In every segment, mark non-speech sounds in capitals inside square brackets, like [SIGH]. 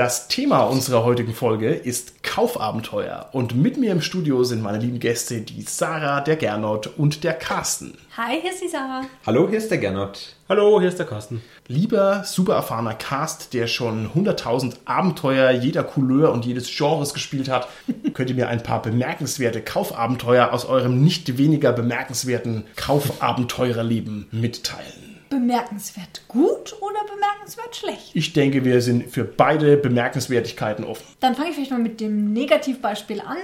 Das Thema unserer heutigen Folge ist Kaufabenteuer und mit mir im Studio sind meine lieben Gäste, die Sarah, der Gernot und der Carsten. Hi, hier ist die Sarah. Hallo, hier ist der Gernot. Hallo, hier ist der Carsten. Lieber, super erfahrener Cast, der schon 100.000 Abenteuer jeder Couleur und jedes Genres gespielt hat, [LAUGHS] könnt ihr mir ein paar bemerkenswerte Kaufabenteuer aus eurem nicht weniger bemerkenswerten Kaufabenteurerleben mitteilen? Bemerkenswert gut oder bemerkenswert schlecht? Ich denke, wir sind für beide Bemerkenswertigkeiten offen. Dann fange ich vielleicht mal mit dem Negativbeispiel an.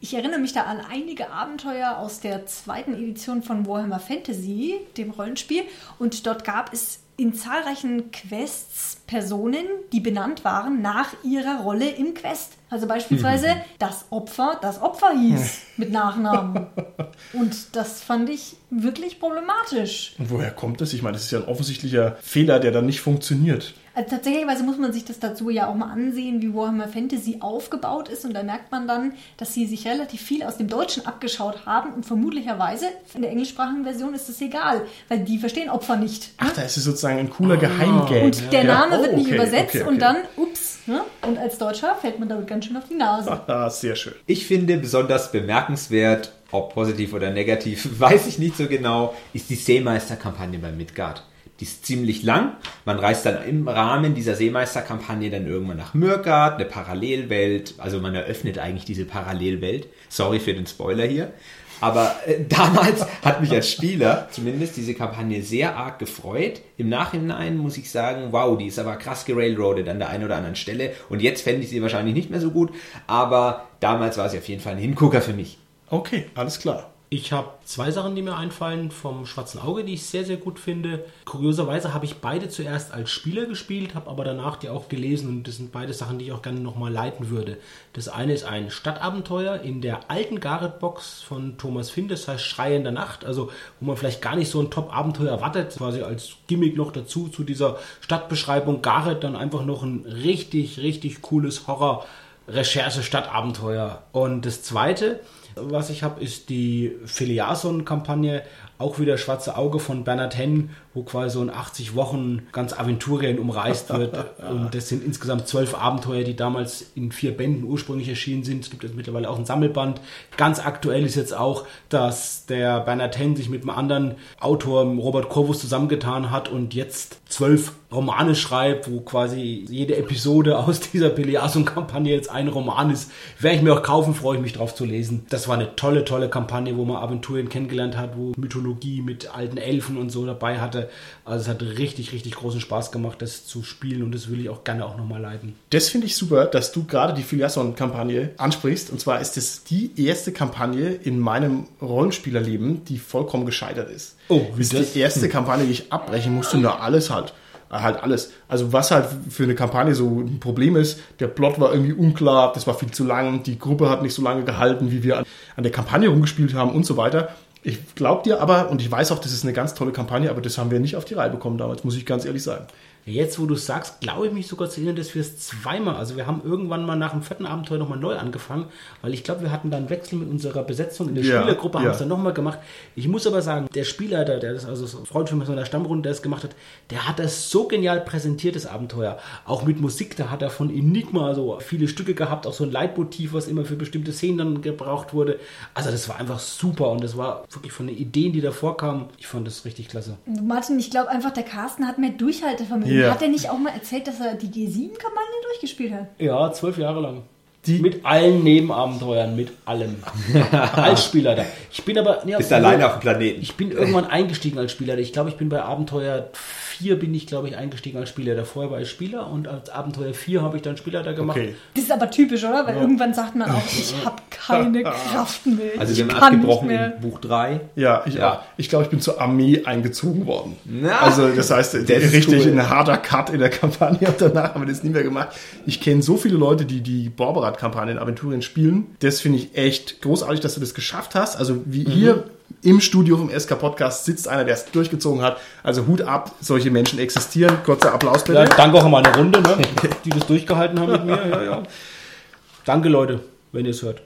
Ich erinnere mich da an einige Abenteuer aus der zweiten Edition von Warhammer Fantasy, dem Rollenspiel. Und dort gab es in zahlreichen Quests Personen, die benannt waren nach ihrer Rolle im Quest. Also beispielsweise mhm. das Opfer, das Opfer hieß mit Nachnamen. [LAUGHS] Und das fand ich wirklich problematisch. Und woher kommt das? Ich meine, das ist ja ein offensichtlicher Fehler, der dann nicht funktioniert. Also tatsächlich muss man sich das dazu ja auch mal ansehen, wie Warhammer Fantasy aufgebaut ist. Und da merkt man dann, dass sie sich relativ viel aus dem Deutschen abgeschaut haben. Und vermutlicherweise in der englischsprachigen Version ist das egal, weil die verstehen Opfer nicht. Ach, da ist es sozusagen ein cooler oh. Geheimgame. Und der Name. Oh, wird nicht okay, übersetzt okay, okay. und dann, ups. Ne? Und als Deutscher fällt man damit ganz schön auf die Nase. [LAUGHS] Ah, sehr schön. Ich finde besonders bemerkenswert, ob positiv oder negativ, [LAUGHS] weiß ich nicht so genau, ist die Seemeister-Kampagne bei Midgard. Die ist ziemlich lang. Man reist dann im Rahmen dieser Seemeisterkampagne dann irgendwann nach Mürgard, eine Parallelwelt. Also man eröffnet eigentlich diese Parallelwelt. Sorry für den Spoiler hier. Aber äh, [LAUGHS] damals hat mich als Spieler zumindest diese Kampagne sehr arg gefreut. Im Nachhinein muss ich sagen, wow, die ist aber krass gerailroadet an der einen oder anderen Stelle. Und jetzt fände ich sie wahrscheinlich nicht mehr so gut. Aber damals war sie auf jeden Fall ein Hingucker für mich. Okay, alles klar. Ich habe zwei Sachen, die mir einfallen vom Schwarzen Auge, die ich sehr, sehr gut finde. Kurioserweise habe ich beide zuerst als Spieler gespielt, habe aber danach die auch gelesen und das sind beide Sachen, die ich auch gerne nochmal leiten würde. Das eine ist ein Stadtabenteuer in der alten Garrett-Box von Thomas Finn, das heißt Schrei in der Nacht, also wo man vielleicht gar nicht so ein Top-Abenteuer erwartet, quasi als Gimmick noch dazu zu dieser Stadtbeschreibung. Garrett dann einfach noch ein richtig, richtig cooles Horror-Recherche-Stadtabenteuer. Und das zweite, was ich habe, ist die Filiason-Kampagne, auch wieder Schwarze Auge von Bernhard Henn, wo quasi so in 80 Wochen ganz Aventurien umreist wird. [LAUGHS] Und das sind insgesamt zwölf Abenteuer, die damals in vier Bänden ursprünglich erschienen sind. Es gibt jetzt mittlerweile auch ein Sammelband. Ganz aktuell ist jetzt auch, dass der Bernhard Henn sich mit einem anderen Autor, Robert Corvus, zusammengetan hat und jetzt zwölf Romane schreibt, wo quasi jede Episode aus dieser Peleasun-Kampagne jetzt ein Roman ist. Werde ich mir auch kaufen, freue ich mich drauf zu lesen. Das war eine tolle, tolle Kampagne, wo man Aventurien kennengelernt hat, wo Mythologie mit alten Elfen und so dabei hatte. Also es hat richtig, richtig großen Spaß gemacht, das zu spielen und das will ich auch gerne auch nochmal leiten. Das finde ich super, dass du gerade die Filiasson-Kampagne ansprichst. Und zwar ist es die erste Kampagne in meinem Rollenspielerleben, die vollkommen gescheitert ist. Oh, wie ist das? die erste Kampagne, die ich abbrechen musste, nur alles halt halt alles. Also was halt für eine Kampagne so ein Problem ist, der Plot war irgendwie unklar, das war viel zu lang, die Gruppe hat nicht so lange gehalten, wie wir an der Kampagne rumgespielt haben und so weiter. Ich glaube dir aber, und ich weiß auch, das ist eine ganz tolle Kampagne, aber das haben wir nicht auf die Reihe bekommen damals, muss ich ganz ehrlich sagen. Jetzt, wo du sagst, glaube ich mich sogar zu erinnern, dass wir es zweimal, also wir haben irgendwann mal nach dem vierten Abenteuer nochmal neu angefangen, weil ich glaube, wir hatten da einen Wechsel mit unserer Besetzung in der ja, Spielergruppe, haben ja. es dann nochmal gemacht. Ich muss aber sagen, der Spieler, der, der das, also ein Freund von mir aus der Stammrunde, der es gemacht hat, der hat das so genial präsentiert, das Abenteuer. Auch mit Musik, da hat er von Enigma so viele Stücke gehabt, auch so ein Leitmotiv, was immer für bestimmte Szenen dann gebraucht wurde. Also das war einfach super und das war wirklich von den Ideen, die da vorkamen, ich fand das richtig klasse. Martin, ich glaube einfach, der Carsten hat mehr Durchhaltevermögen. Ja. Hat er nicht auch mal erzählt, dass er die G7-Kampagne durchgespielt hat? Ja, zwölf Jahre lang. Die mit allen Nebenabenteuern, mit allem. [LAUGHS] als Spieler da. Ich bin aber. Ja, Bist alleine auf dem Planeten. Ich bin irgendwann eingestiegen als Spieler. Ich glaube, ich bin bei Abenteuer 4 bin ich, glaube ich, eingestiegen als Spieler. Davor war ich Spieler und als Abenteuer 4 habe ich dann Spieler da gemacht. Okay. Das ist aber typisch, oder? Weil ja. irgendwann sagt man auch, ich habe keine [LAUGHS] Kraft mehr. Also wir haben abgebrochen in Buch 3. Ja, ich, ja. ich glaube, ich bin zur Armee eingezogen worden. Na, also das heißt, das richtig cool. ein harter Cut in der Kampagne und danach haben wir das nie mehr gemacht. Ich kenne so viele Leute, die die Borberat-Kampagne in Aventurien spielen. Das finde ich echt großartig, dass du das geschafft hast. Also wie mhm. ihr im Studio vom SK Podcast sitzt einer, der es durchgezogen hat. Also Hut ab, solche Menschen existieren. Kurzer Applaus bitte. Ja, danke auch an meine Runde, ne, [LAUGHS] die das durchgehalten haben mit mir. Ja, ja. Danke Leute, wenn ihr es hört.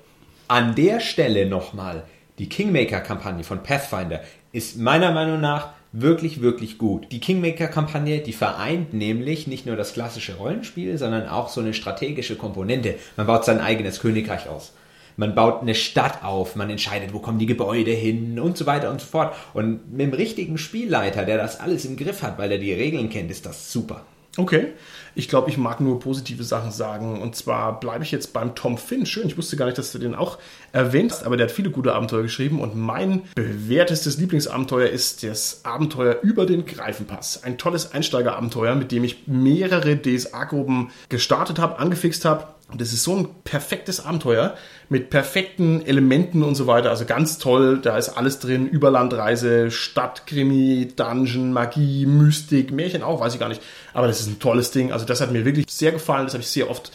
An der Stelle nochmal, die Kingmaker-Kampagne von Pathfinder ist meiner Meinung nach wirklich, wirklich gut. Die Kingmaker-Kampagne, die vereint nämlich nicht nur das klassische Rollenspiel, sondern auch so eine strategische Komponente. Man baut sein eigenes Königreich aus. Man baut eine Stadt auf, man entscheidet, wo kommen die Gebäude hin und so weiter und so fort. Und mit dem richtigen Spielleiter, der das alles im Griff hat, weil er die Regeln kennt, ist das super. Okay. Ich glaube, ich mag nur positive Sachen sagen. Und zwar bleibe ich jetzt beim Tom Finn. Schön, ich wusste gar nicht, dass du den auch erwähnst, aber der hat viele gute Abenteuer geschrieben. Und mein bewährtestes Lieblingsabenteuer ist das Abenteuer über den Greifenpass. Ein tolles Einsteigerabenteuer, mit dem ich mehrere DSA-Gruppen gestartet habe, angefixt habe das ist so ein perfektes Abenteuer mit perfekten Elementen und so weiter. Also ganz toll, da ist alles drin. Überlandreise, Stadtkrimi, Dungeon, Magie, Mystik, Märchen auch, weiß ich gar nicht. Aber das ist ein tolles Ding. Also das hat mir wirklich sehr gefallen. Das habe ich sehr oft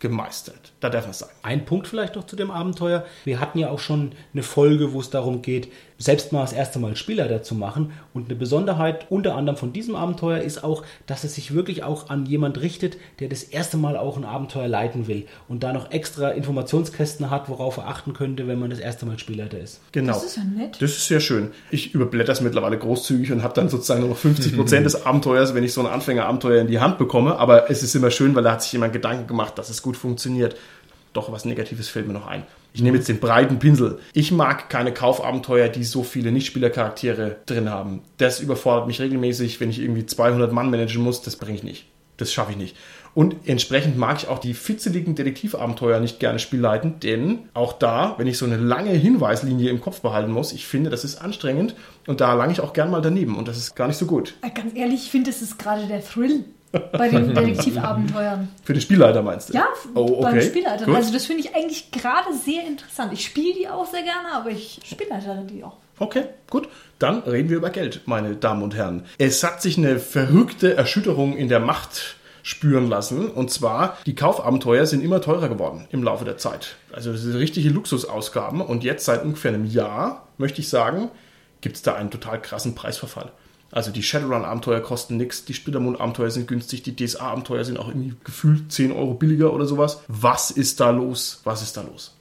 gemeistert. Da darf man sagen. Ein Punkt vielleicht noch zu dem Abenteuer. Wir hatten ja auch schon eine Folge, wo es darum geht, selbst mal das erste Mal Spielleiter zu machen. Und eine Besonderheit unter anderem von diesem Abenteuer ist auch, dass es sich wirklich auch an jemand richtet, der das erste Mal auch ein Abenteuer leiten will und da noch extra Informationskästen hat, worauf er achten könnte, wenn man das erste Mal Spielleiter ist. Genau. Das ist ja nett. Das ist sehr schön. Ich überblätter es mittlerweile großzügig und habe dann sozusagen nur noch 50 Prozent [LAUGHS] des Abenteuers, wenn ich so ein Anfängerabenteuer in die Hand bekomme. Aber es ist immer schön, weil da hat sich jemand Gedanken gemacht, dass es gut funktioniert. Doch was Negatives fällt mir noch ein. Ich nehme jetzt den breiten Pinsel. Ich mag keine Kaufabenteuer, die so viele Nichtspielercharaktere drin haben. Das überfordert mich regelmäßig, wenn ich irgendwie 200 Mann managen muss. Das bringe ich nicht. Das schaffe ich nicht. Und entsprechend mag ich auch die fitzeligen Detektivabenteuer nicht gerne spielleiten, denn auch da, wenn ich so eine lange Hinweislinie im Kopf behalten muss, ich finde, das ist anstrengend und da lange ich auch gern mal daneben und das ist gar nicht so gut. Äh, ganz ehrlich, ich finde, das ist gerade der Thrill bei den [LAUGHS] Detektivabenteuern. Für den Spielleiter meinst du? Ja, oh, okay. beim Spielleiter. Gut. Also das finde ich eigentlich gerade sehr interessant. Ich spiele die auch sehr gerne, aber ich spielleite die auch. Okay, gut. Dann reden wir über Geld, meine Damen und Herren. Es hat sich eine verrückte Erschütterung in der Macht spüren lassen. Und zwar, die Kaufabenteuer sind immer teurer geworden im Laufe der Zeit. Also das sind richtige Luxusausgaben. Und jetzt seit ungefähr einem Jahr, möchte ich sagen, gibt es da einen total krassen Preisverfall. Also die Shadowrun-Abenteuer kosten nichts, die Splittermond-Abenteuer sind günstig, die DSA-Abenteuer sind auch irgendwie gefühlt 10 Euro billiger oder sowas. Was ist da los? Was ist da los?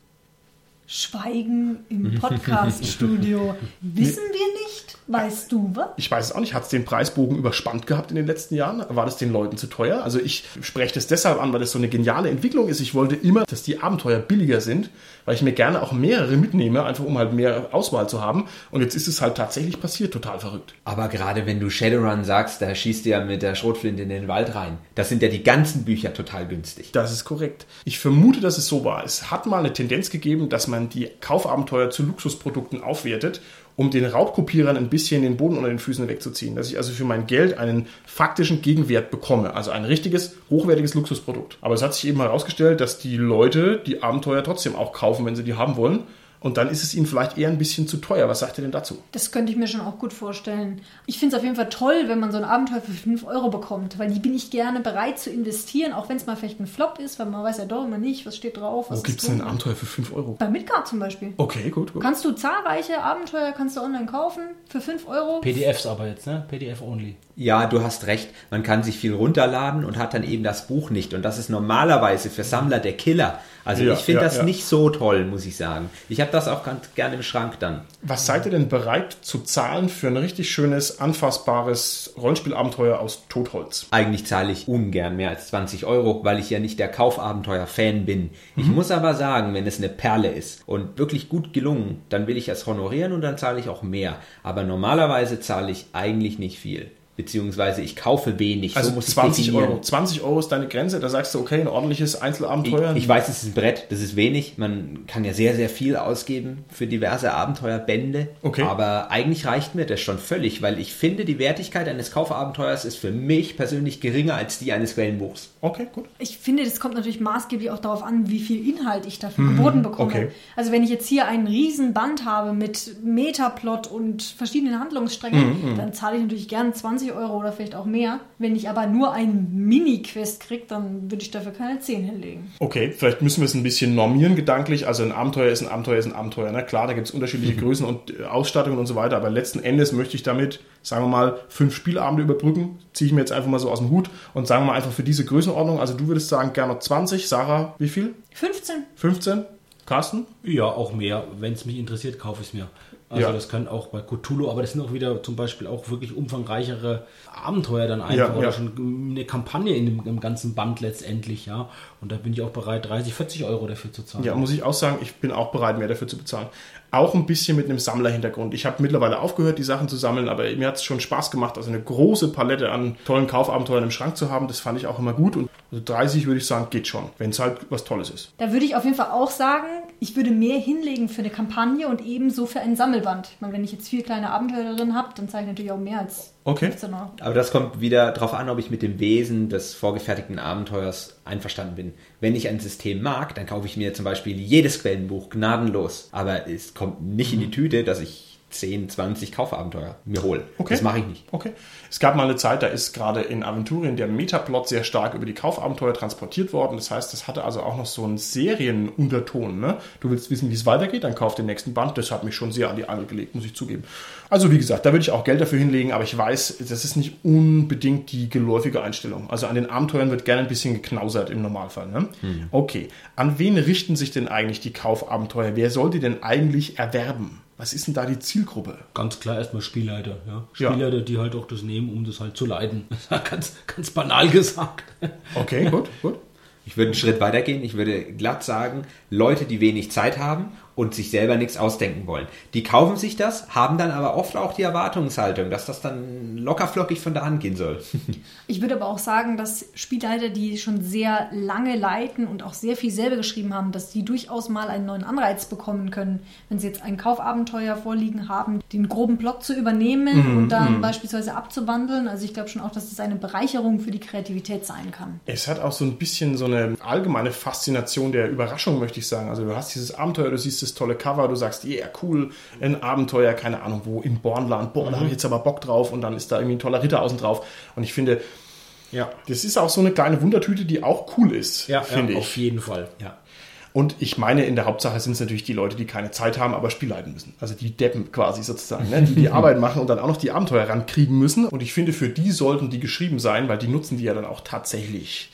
Schweigen im Podcast-Studio. [LAUGHS] Wissen wir nicht? Weißt du was? Ich weiß es auch nicht. Hat es den Preisbogen überspannt gehabt in den letzten Jahren? War das den Leuten zu teuer? Also ich spreche das deshalb an, weil das so eine geniale Entwicklung ist. Ich wollte immer, dass die Abenteuer billiger sind, weil ich mir gerne auch mehrere mitnehme, einfach um halt mehr Auswahl zu haben. Und jetzt ist es halt tatsächlich passiert. Total verrückt. Aber gerade wenn du Shadowrun sagst, da schießt du ja mit der Schrotflinte in den Wald rein. Das sind ja die ganzen Bücher total günstig. Das ist korrekt. Ich vermute, dass es so war. Es hat mal eine Tendenz gegeben, dass man die Kaufabenteuer zu Luxusprodukten aufwertet um den Raubkopierern ein bisschen den Boden unter den Füßen wegzuziehen. Dass ich also für mein Geld einen faktischen Gegenwert bekomme. Also ein richtiges, hochwertiges Luxusprodukt. Aber es hat sich eben herausgestellt, dass die Leute die Abenteuer trotzdem auch kaufen, wenn sie die haben wollen. Und dann ist es ihnen vielleicht eher ein bisschen zu teuer. Was sagt ihr denn dazu? Das könnte ich mir schon auch gut vorstellen. Ich finde es auf jeden Fall toll, wenn man so ein Abenteuer für 5 Euro bekommt, weil die bin ich gerne bereit zu investieren, auch wenn es mal vielleicht ein Flop ist, weil man weiß ja doch immer nicht, was steht drauf. Was Wo gibt es denn ein Abenteuer für 5 Euro? Bei Midgard zum Beispiel. Okay, gut, gut. Kannst du zahlreiche Abenteuer kannst du online kaufen für 5 Euro. PDFs aber jetzt, ne? PDF only. Ja, du hast recht. Man kann sich viel runterladen und hat dann eben das Buch nicht. Und das ist normalerweise für Sammler der Killer. Also ja, ich finde ja, das ja. nicht so toll, muss ich sagen. Ich habe das auch ganz gerne im Schrank dann. Was seid ihr denn bereit zu zahlen für ein richtig schönes, anfassbares Rollenspielabenteuer aus Totholz? Eigentlich zahle ich ungern mehr als 20 Euro, weil ich ja nicht der Kaufabenteuer-Fan bin. Mhm. Ich muss aber sagen, wenn es eine Perle ist und wirklich gut gelungen, dann will ich es honorieren und dann zahle ich auch mehr. Aber normalerweise zahle ich eigentlich nicht viel beziehungsweise ich kaufe wenig. Also so 20 Euro. 20 Euro ist deine Grenze, da sagst du, okay, ein ordentliches Einzelabenteuer. Ich, ich, weiß, es ist ein Brett, das ist wenig. Man kann ja sehr, sehr viel ausgeben für diverse Abenteuerbände. Okay. Aber eigentlich reicht mir das schon völlig, weil ich finde, die Wertigkeit eines Kaufabenteuers ist für mich persönlich geringer als die eines Quellenbuchs. Okay, gut. Ich finde, das kommt natürlich maßgeblich auch darauf an, wie viel Inhalt ich dafür mhm. geboten bekomme. Okay. Also wenn ich jetzt hier einen riesen Band habe mit Metaplot und verschiedenen Handlungssträngen, mhm, mhm. dann zahle ich natürlich gern 20 20 Euro oder vielleicht auch mehr. Wenn ich aber nur ein Mini-Quest kriege, dann würde ich dafür keine 10 hinlegen. Okay, vielleicht müssen wir es ein bisschen normieren gedanklich. Also ein Abenteuer ist ein Abenteuer ist ein Abenteuer. Ne? Klar, da gibt es unterschiedliche mhm. Größen und äh, Ausstattungen und so weiter, aber letzten Endes möchte ich damit, sagen wir mal, fünf Spielabende überbrücken. Ziehe ich mir jetzt einfach mal so aus dem Hut und sagen wir mal einfach für diese Größenordnung. Also du würdest sagen, gerne 20. Sarah, wie viel? 15. 15? Carsten? Ja, auch mehr. Wenn es mich interessiert, kaufe ich es mir. Also ja. das kann auch bei Cthulhu, aber das sind auch wieder zum Beispiel auch wirklich umfangreichere Abenteuer dann einfach ja, oder ja. schon eine Kampagne in dem, im ganzen Band letztendlich, ja. Und da bin ich auch bereit, 30, 40 Euro dafür zu zahlen. Ja, muss ich auch sagen, ich bin auch bereit, mehr dafür zu bezahlen auch ein bisschen mit einem Sammlerhintergrund. Ich habe mittlerweile aufgehört, die Sachen zu sammeln, aber mir hat es schon Spaß gemacht, also eine große Palette an tollen Kaufabenteuern im Schrank zu haben. Das fand ich auch immer gut. Und also 30 würde ich sagen, geht schon, wenn es halt was Tolles ist. Da würde ich auf jeden Fall auch sagen, ich würde mehr hinlegen für eine Kampagne und ebenso für ein Sammelband. Ich meine, wenn ich jetzt vier kleine Abenteuer drin habe, dann zeige ich natürlich auch mehr als okay. 15 Euro. Aber das kommt wieder darauf an, ob ich mit dem Wesen des vorgefertigten Abenteuers einverstanden bin. Wenn ich ein System mag, dann kaufe ich mir zum Beispiel jedes Quellenbuch gnadenlos. Aber es kommt nicht in die mhm. Tüte, dass ich 10, 20 Kaufabenteuer mir hole. Okay. Das mache ich nicht. Okay. Es gab mal eine Zeit, da ist gerade in Aventurien der Metaplot sehr stark über die Kaufabenteuer transportiert worden. Das heißt, das hatte also auch noch so einen Serienunterton. Ne? Du willst wissen, wie es weitergeht, dann kauf den nächsten Band. Das hat mich schon sehr an die Angel gelegt, muss ich zugeben. Also wie gesagt, da würde ich auch Geld dafür hinlegen, aber ich weiß, das ist nicht unbedingt die geläufige Einstellung. Also an den Abenteuern wird gerne ein bisschen geknausert im Normalfall. Ne? Hm. Okay. An wen richten sich denn eigentlich die Kaufabenteuer? Wer soll die denn eigentlich erwerben? Was ist denn da die Zielgruppe? Ganz klar erstmal Spielleiter. Ja? Spielleiter, ja. die halt auch das nehmen, um das halt zu leiten. [LAUGHS] ganz, ganz banal gesagt. Okay, gut, gut. Ich würde einen Schritt weiter gehen. Ich würde glatt sagen, Leute, die wenig Zeit haben und sich selber nichts ausdenken wollen. Die kaufen sich das, haben dann aber oft auch die Erwartungshaltung, dass das dann lockerflockig von der Hand gehen soll. [LAUGHS] Ich würde aber auch sagen, dass Spielleiter, die schon sehr lange leiten und auch sehr viel selber geschrieben haben, dass die durchaus mal einen neuen Anreiz bekommen können, wenn sie jetzt ein Kaufabenteuer vorliegen haben, den groben Plot zu übernehmen mm, und dann mm. beispielsweise abzuwandeln. Also ich glaube schon auch, dass es eine Bereicherung für die Kreativität sein kann. Es hat auch so ein bisschen so eine allgemeine Faszination der Überraschung, möchte ich sagen. Also du hast dieses Abenteuer, du siehst das tolle Cover, du sagst, yeah, cool, ein Abenteuer, keine Ahnung wo, in Bornland, boah, mhm. da habe ich jetzt aber Bock drauf und dann ist da irgendwie ein toller Ritter außen drauf. Und ich finde, ja, das ist auch so eine kleine Wundertüte, die auch cool ist, ja, finde ja, ich. Auf jeden Fall, ja. Und ich meine, in der Hauptsache sind es natürlich die Leute, die keine Zeit haben, aber Spiel leiten müssen. Also die Deppen quasi sozusagen, ne? die die [LAUGHS] Arbeit machen und dann auch noch die Abenteuer rankriegen müssen. Und ich finde, für die sollten die geschrieben sein, weil die nutzen die ja dann auch tatsächlich.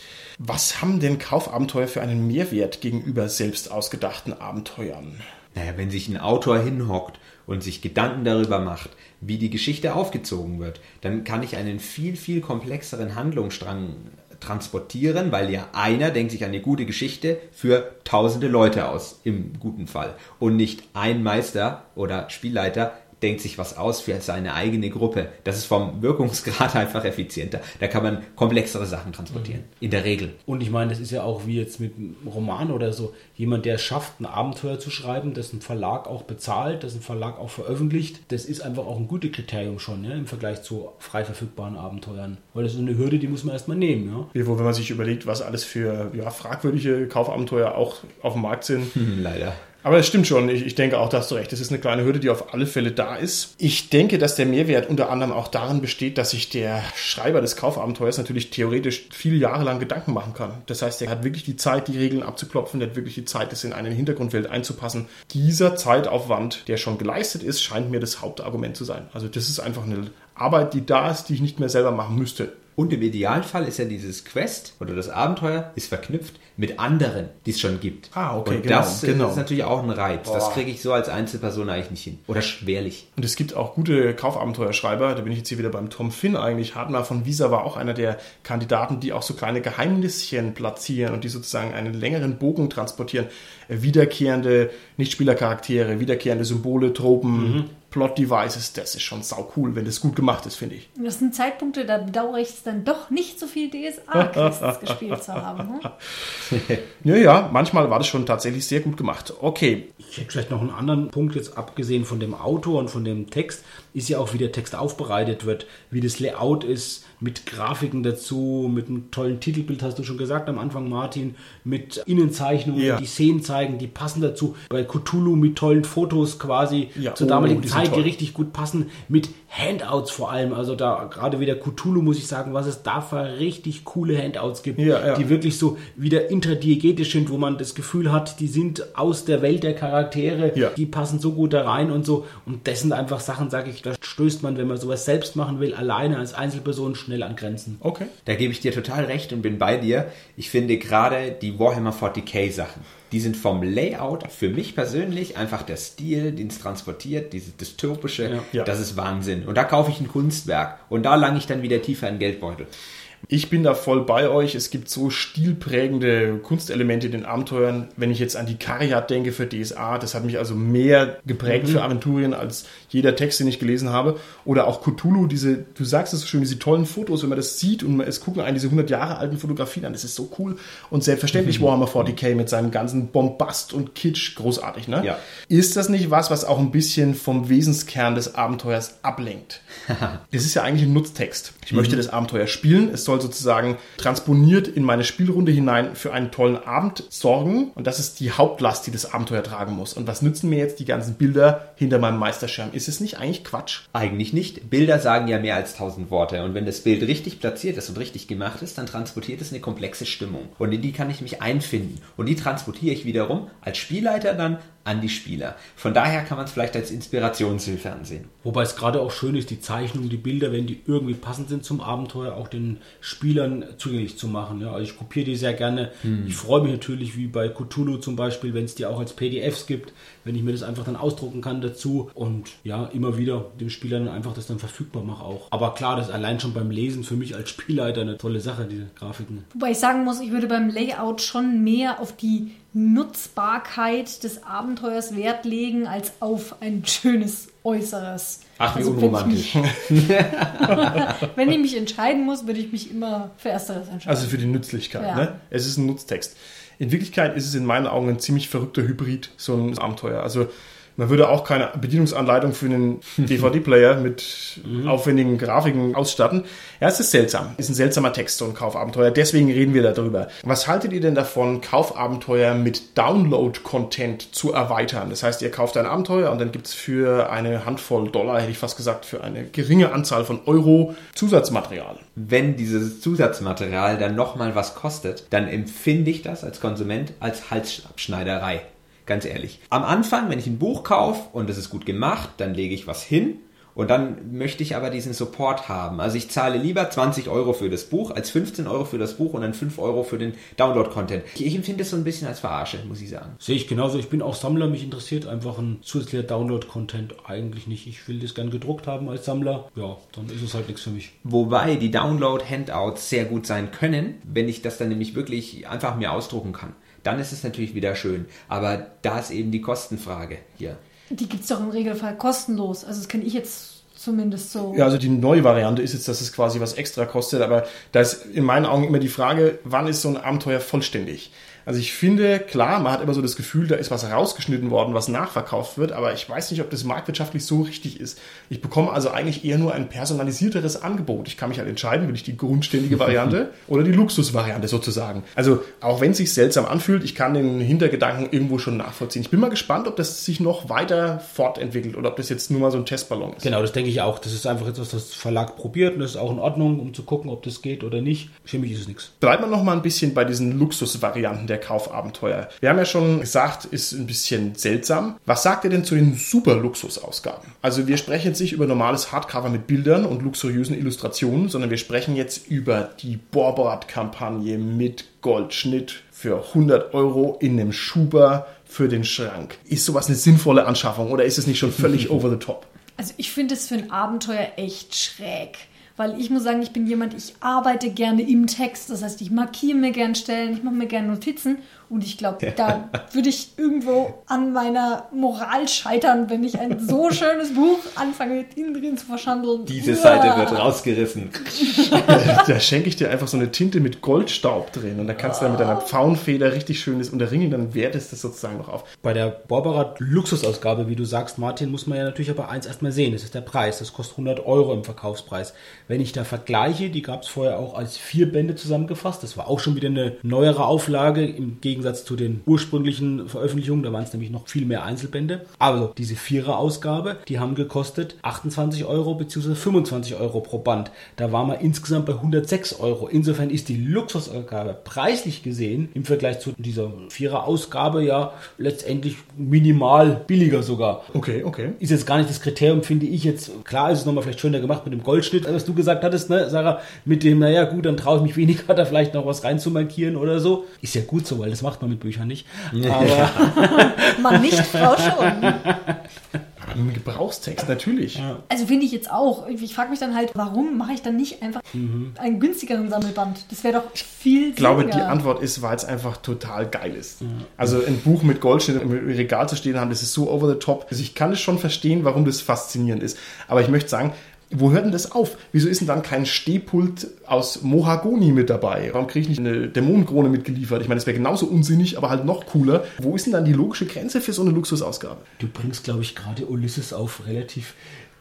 Was haben denn Kaufabenteuer für einen Mehrwert gegenüber selbst ausgedachten Abenteuern? Naja, wenn sich ein Autor hinhockt und sich Gedanken darüber macht, wie die Geschichte aufgezogen wird, dann kann ich einen viel, viel komplexeren Handlungsstrang transportieren, weil ja einer denkt sich eine gute Geschichte für tausende Leute aus, im guten Fall. Und nicht ein Meister oder Spielleiter denkt sich was aus für seine eigene Gruppe. Das ist vom Wirkungsgrad [LAUGHS] einfach effizienter. Da kann man komplexere Sachen transportieren. Mhm. In der Regel. Und ich meine, das ist ja auch wie jetzt mit einem Roman oder so. Jemand, der es schafft, ein Abenteuer zu schreiben, das ein Verlag auch bezahlt, das ein Verlag auch veröffentlicht, das ist einfach auch ein gutes Kriterium schon ja, im Vergleich zu frei verfügbaren Abenteuern. Weil das ist eine Hürde, die muss man erstmal nehmen. Ja. Wie, wenn man sich überlegt, was alles für ja, fragwürdige Kaufabenteuer auch auf dem Markt sind. [LAUGHS] Leider. Aber es stimmt schon. Ich, ich denke auch, da hast du recht. Das ist eine kleine Hürde, die auf alle Fälle da ist. Ich denke, dass der Mehrwert unter anderem auch darin besteht, dass sich der Schreiber des Kaufabenteuers natürlich theoretisch viele Jahre lang Gedanken machen kann. Das heißt, er hat wirklich die Zeit, die Regeln abzuklopfen, er hat wirklich die Zeit, das in eine Hintergrundwelt einzupassen. Dieser Zeitaufwand, der schon geleistet ist, scheint mir das Hauptargument zu sein. Also das ist einfach eine Arbeit, die da ist, die ich nicht mehr selber machen müsste. Und im Idealfall ist ja dieses Quest oder das Abenteuer ist verknüpft mit anderen, die es schon gibt. Ah, okay, und genau, das genau. ist natürlich auch ein Reiz. Boah. Das kriege ich so als Einzelperson eigentlich nicht hin. Oder schwerlich. Und es gibt auch gute Kaufabenteuerschreiber. Da bin ich jetzt hier wieder beim Tom Finn eigentlich. Hartner von Visa war auch einer der Kandidaten, die auch so kleine Geheimnisschen platzieren und die sozusagen einen längeren Bogen transportieren. Äh, wiederkehrende Nichtspielercharaktere, wiederkehrende Symbole, Tropen, mhm. Plot-Devices, das ist schon sau cool, wenn das gut gemacht ist, finde ich. Das sind Zeitpunkte, da bedauere ich es dann doch nicht so viel DSA-Quests [LAUGHS] gespielt zu haben. Ne? [LAUGHS] ja, ja, manchmal war das schon tatsächlich sehr gut gemacht. Okay. Ich hätte vielleicht noch einen anderen Punkt jetzt abgesehen von dem Autor und von dem Text, ist ja auch, wie der Text aufbereitet wird, wie das Layout ist, mit Grafiken dazu, mit einem tollen Titelbild, hast du schon gesagt am Anfang, Martin, mit Innenzeichnungen, ja. die Szenen zeigen, die passen dazu. Bei Cthulhu mit tollen Fotos quasi ja, zur damaligen oh, Zeit Zeige toll. richtig gut passen mit Handouts vor allem. Also da gerade wieder Cthulhu muss ich sagen, was es da für richtig coole Handouts gibt, ja, die wirklich so wieder intradiegetisch sind, wo man das Gefühl hat, die sind aus der Welt der Charaktere, die passen so gut da rein und so. Und das sind einfach Sachen, sage ich, da stößt man, wenn man sowas selbst machen will, alleine als Einzelperson schnell an Grenzen. Okay. Da gebe ich dir total recht und bin bei dir. Ich finde gerade die Warhammer 40k Sachen, die sind vom Layout für mich persönlich einfach der Stil, den es transportiert, dieses dystopische, ja. das ist Wahnsinn. Und da kaufe ich ein Kunstwerk und da lange ich dann wieder tiefer in Geldbeutel. Ich bin da voll bei euch. Es gibt so stilprägende Kunstelemente in den Abenteuern. Wenn ich jetzt an die Kariat denke für DSA, das hat mich also mehr geprägt mhm. für Aventurien als jeder Text, den ich gelesen habe. Oder auch Cthulhu, diese, du sagst es so schön, diese tollen Fotos, wenn man das sieht und es gucken einen diese 100 Jahre alten Fotografien an, das ist so cool. Und selbstverständlich mhm. Warhammer 40k mit seinem ganzen Bombast und Kitsch, großartig, ne? Ja. Ist das nicht was, was auch ein bisschen vom Wesenskern des Abenteuers ablenkt? [LAUGHS] das ist ja eigentlich ein Nutztext. Ich mhm. möchte das Abenteuer spielen, es soll sozusagen transponiert in meine Spielrunde hinein für einen tollen Abend sorgen. Und das ist die Hauptlast, die das Abenteuer tragen muss. Und was nützen mir jetzt die ganzen Bilder hinter meinem Meisterschirm? Ist es nicht eigentlich Quatsch? Eigentlich nicht. Bilder sagen ja mehr als tausend Worte. Und wenn das Bild richtig platziert ist und richtig gemacht ist, dann transportiert es eine komplexe Stimmung. Und in die kann ich mich einfinden. Und die transportiere ich wiederum als Spielleiter dann an die Spieler. Von daher kann man es vielleicht als Inspirationshilfe ansehen. Wobei es gerade auch schön ist, die Zeichnungen, die Bilder, wenn die irgendwie passend sind zum Abenteuer, auch den Spielern zugänglich zu machen. Ja, also ich kopiere die sehr gerne. Hm. Ich freue mich natürlich, wie bei Cthulhu zum Beispiel, wenn es die auch als PDFs gibt, wenn ich mir das einfach dann ausdrucken kann dazu und ja, immer wieder den Spielern einfach das dann verfügbar mache auch. Aber klar, das ist allein schon beim Lesen für mich als Spielleiter eine tolle Sache, diese Grafiken. Wobei ich sagen muss, ich würde beim Layout schon mehr auf die Nutzbarkeit des Abenteuers Wert legen als auf ein schönes Äußeres. Ach, wie also, unromantisch. Wenn ich, mich, [LAUGHS] wenn ich mich entscheiden muss, würde ich mich immer für Ersteres entscheiden. Also für die Nützlichkeit. Ja. Ne? Es ist ein Nutztext. In Wirklichkeit ist es in meinen Augen ein ziemlich verrückter Hybrid, so ein Abenteuer. Also man würde auch keine Bedienungsanleitung für einen [LAUGHS] DVD-Player mit mhm. aufwendigen Grafiken ausstatten. Ja, es ist seltsam. Es ist ein seltsamer Text, so ein Kaufabenteuer. Deswegen reden wir darüber. Was haltet ihr denn davon, Kaufabenteuer mit Download-Content zu erweitern? Das heißt, ihr kauft ein Abenteuer und dann gibt es für eine Handvoll Dollar, hätte ich fast gesagt, für eine geringe Anzahl von Euro Zusatzmaterial. Wenn dieses Zusatzmaterial dann nochmal was kostet, dann empfinde ich das als Konsument als Halsabschneiderei. Ganz ehrlich. Am Anfang, wenn ich ein Buch kaufe und es ist gut gemacht, dann lege ich was hin und dann möchte ich aber diesen Support haben. Also ich zahle lieber 20 Euro für das Buch als 15 Euro für das Buch und dann 5 Euro für den Download-Content. Ich empfinde es so ein bisschen als Verarsche, muss ich sagen. Sehe ich genauso. Ich bin auch Sammler. Mich interessiert einfach ein zusätzlicher Download-Content eigentlich nicht. Ich will das gern gedruckt haben als Sammler. Ja, dann ist es halt nichts für mich. Wobei die Download-Handouts sehr gut sein können, wenn ich das dann nämlich wirklich einfach mir ausdrucken kann dann ist es natürlich wieder schön. Aber da ist eben die Kostenfrage hier. Die gibt es doch im Regelfall kostenlos. Also das kenne ich jetzt zumindest so. Ja, also die neue Variante ist jetzt, dass es quasi was extra kostet, aber da ist in meinen Augen immer die Frage, wann ist so ein Abenteuer vollständig? Also ich finde, klar, man hat immer so das Gefühl, da ist was rausgeschnitten worden, was nachverkauft wird, aber ich weiß nicht, ob das marktwirtschaftlich so richtig ist. Ich bekomme also eigentlich eher nur ein personalisierteres Angebot. Ich kann mich halt entscheiden, will ich die grundständige Variante [LAUGHS] oder die Luxusvariante sozusagen. Also auch wenn es sich seltsam anfühlt, ich kann den Hintergedanken irgendwo schon nachvollziehen. Ich bin mal gespannt, ob das sich noch weiter fortentwickelt oder ob das jetzt nur mal so ein Testballon ist. Genau, das denke ich auch. Das ist einfach etwas, was das Verlag probiert und das ist auch in Ordnung, um zu gucken, ob das geht oder nicht. Für mich ist es nichts. Bleibt man noch mal ein bisschen bei diesen Luxusvarianten der Kaufabenteuer. Wir haben ja schon gesagt, ist ein bisschen seltsam. Was sagt ihr denn zu den super Luxusausgaben? Also wir sprechen jetzt nicht über normales Hardcover mit Bildern und luxuriösen Illustrationen, sondern wir sprechen jetzt über die Borbrat-Kampagne mit Goldschnitt für 100 Euro in einem Schuber für den Schrank. Ist sowas eine sinnvolle Anschaffung oder ist es nicht schon völlig [LAUGHS] over the top? Also ich finde es für ein Abenteuer echt schräg. Weil ich muss sagen, ich bin jemand, ich arbeite gerne im Text. Das heißt, ich markiere mir gerne Stellen, ich mache mir gerne Notizen. Und ich glaube, da würde ich irgendwo an meiner Moral scheitern, wenn ich ein so [LAUGHS] schönes Buch anfange, innen drin zu verschandeln. Diese Seite wird rausgerissen. [LAUGHS] da schenke ich dir einfach so eine Tinte mit Goldstaub drin und da kannst du dann mit deiner Pfauenfeder richtig schönes unterringen, dann wertest du das sozusagen noch auf. Bei der Barbara Luxusausgabe, wie du sagst, Martin, muss man ja natürlich aber eins erstmal sehen. Das ist der Preis. Das kostet 100 Euro im Verkaufspreis. Wenn ich da vergleiche, die gab es vorher auch als vier Bände zusammengefasst. Das war auch schon wieder eine neuere Auflage im Gegensatz zu den ursprünglichen Veröffentlichungen. Da waren es nämlich noch viel mehr Einzelbände. Aber diese Vierer-Ausgabe, die haben gekostet 28 Euro bzw. 25 Euro pro Band. Da waren wir insgesamt bei 106 Euro. Insofern ist die Luxusausgabe preislich gesehen im Vergleich zu dieser Vierer-Ausgabe ja letztendlich minimal billiger sogar. Okay, okay. Ist jetzt gar nicht das Kriterium, finde ich jetzt. Klar ist es nochmal vielleicht schöner gemacht mit dem Goldschnitt, was du gesagt hattest, ne, Sarah, mit dem, naja, gut, dann traue ich mich weniger, [LAUGHS] da vielleicht noch was reinzumarkieren oder so. Ist ja gut so, weil das macht man mit Büchern nicht. Aber [LAUGHS] Man nicht, Frau schon. Mit Gebrauchstext, natürlich. Also finde ich jetzt auch. Ich frage mich dann halt, warum mache ich dann nicht einfach einen günstigeren Sammelband? Das wäre doch viel Ich glaube, die. Antwort ist, weil es einfach total geil ist. Also ein Buch mit Goldschnitt im Regal zu stehen haben, das ist so over the top. Also ich kann es schon verstehen, warum das faszinierend ist. Aber ich möchte sagen, wo hört denn das auf? Wieso ist denn dann kein Stehpult aus Mohagoni mit dabei? Warum kriege ich nicht eine Dämonenkrone mitgeliefert? Ich meine, das wäre genauso unsinnig, aber halt noch cooler. Wo ist denn dann die logische Grenze für so eine Luxusausgabe? du bringst, glaube ich, gerade Ulysses auf relativ